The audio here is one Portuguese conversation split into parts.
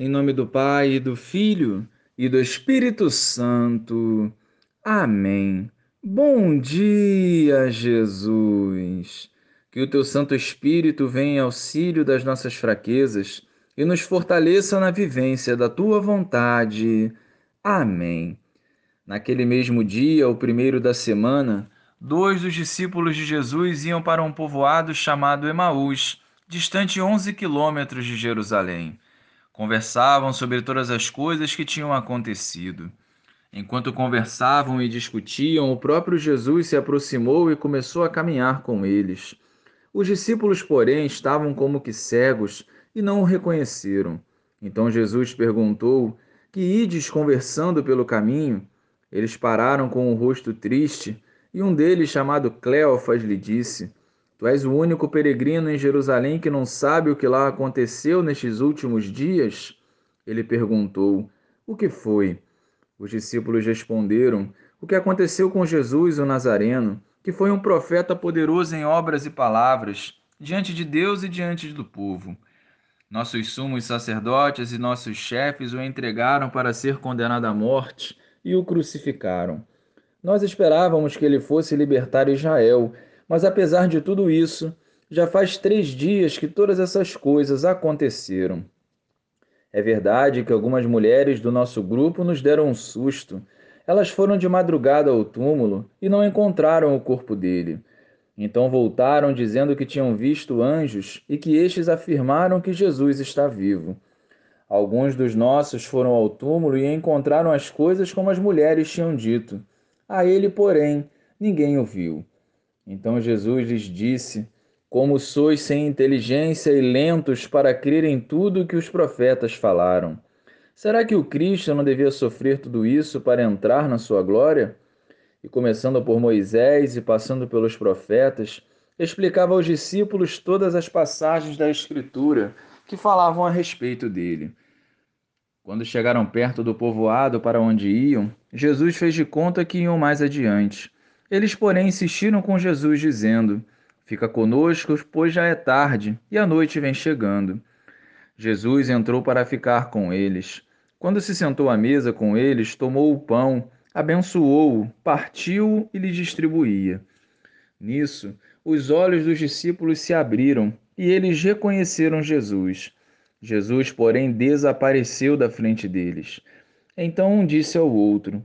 Em nome do Pai, e do Filho e do Espírito Santo. Amém. Bom dia, Jesus. Que o teu Santo Espírito venha em auxílio das nossas fraquezas e nos fortaleça na vivência da tua vontade. Amém. Naquele mesmo dia, o primeiro da semana, dois dos discípulos de Jesus iam para um povoado chamado Emaús, distante 11 quilômetros de Jerusalém. Conversavam sobre todas as coisas que tinham acontecido. Enquanto conversavam e discutiam, o próprio Jesus se aproximou e começou a caminhar com eles. Os discípulos, porém, estavam como que cegos e não o reconheceram. Então Jesus perguntou: Que ides conversando pelo caminho? Eles pararam com o rosto triste, e um deles, chamado Cleofas, lhe disse: Tu és o único peregrino em Jerusalém que não sabe o que lá aconteceu nestes últimos dias? Ele perguntou: O que foi? Os discípulos responderam: O que aconteceu com Jesus, o Nazareno, que foi um profeta poderoso em obras e palavras, diante de Deus e diante do povo. Nossos sumos sacerdotes e nossos chefes o entregaram para ser condenado à morte e o crucificaram. Nós esperávamos que ele fosse libertar Israel mas apesar de tudo isso, já faz três dias que todas essas coisas aconteceram. É verdade que algumas mulheres do nosso grupo nos deram um susto. Elas foram de madrugada ao túmulo e não encontraram o corpo dele. Então voltaram dizendo que tinham visto anjos e que estes afirmaram que Jesus está vivo. Alguns dos nossos foram ao túmulo e encontraram as coisas como as mulheres tinham dito. A ele, porém, ninguém o viu. Então Jesus lhes disse: Como sois sem inteligência e lentos para crer em tudo o que os profetas falaram. Será que o Cristo não devia sofrer tudo isso para entrar na sua glória? E começando por Moisés e passando pelos profetas, explicava aos discípulos todas as passagens da Escritura que falavam a respeito dele. Quando chegaram perto do povoado para onde iam, Jesus fez de conta que iam mais adiante. Eles, porém, insistiram com Jesus, dizendo: Fica conosco, pois já é tarde e a noite vem chegando. Jesus entrou para ficar com eles. Quando se sentou à mesa com eles, tomou o pão, abençoou-o, partiu e lhe distribuía. Nisso, os olhos dos discípulos se abriram e eles reconheceram Jesus. Jesus, porém, desapareceu da frente deles. Então um disse ao outro: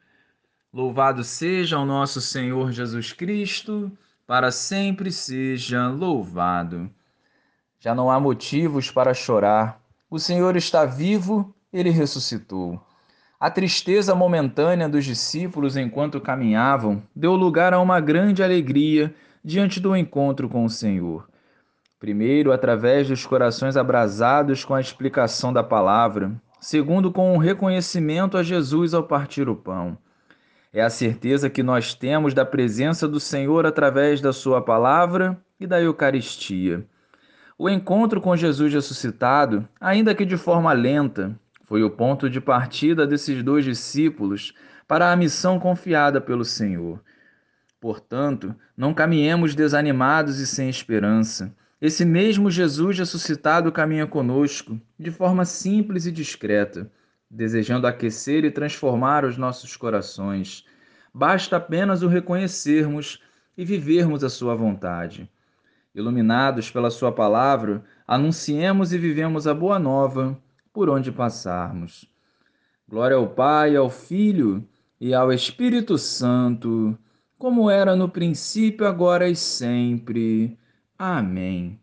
Louvado seja o nosso Senhor Jesus Cristo, para sempre seja louvado. Já não há motivos para chorar. O Senhor está vivo, ele ressuscitou. A tristeza momentânea dos discípulos enquanto caminhavam deu lugar a uma grande alegria diante do encontro com o Senhor. Primeiro, através dos corações abrasados com a explicação da palavra, segundo, com o reconhecimento a Jesus ao partir o pão. É a certeza que nós temos da presença do Senhor através da Sua palavra e da Eucaristia. O encontro com Jesus ressuscitado, ainda que de forma lenta, foi o ponto de partida desses dois discípulos para a missão confiada pelo Senhor. Portanto, não caminhemos desanimados e sem esperança. Esse mesmo Jesus ressuscitado caminha conosco, de forma simples e discreta desejando aquecer e transformar os nossos corações. Basta apenas o reconhecermos e vivermos a Sua vontade. Iluminados pela Sua palavra, anunciemos e vivemos a boa nova por onde passarmos. Glória ao Pai, ao Filho e ao Espírito Santo, como era no princípio, agora e sempre. Amém.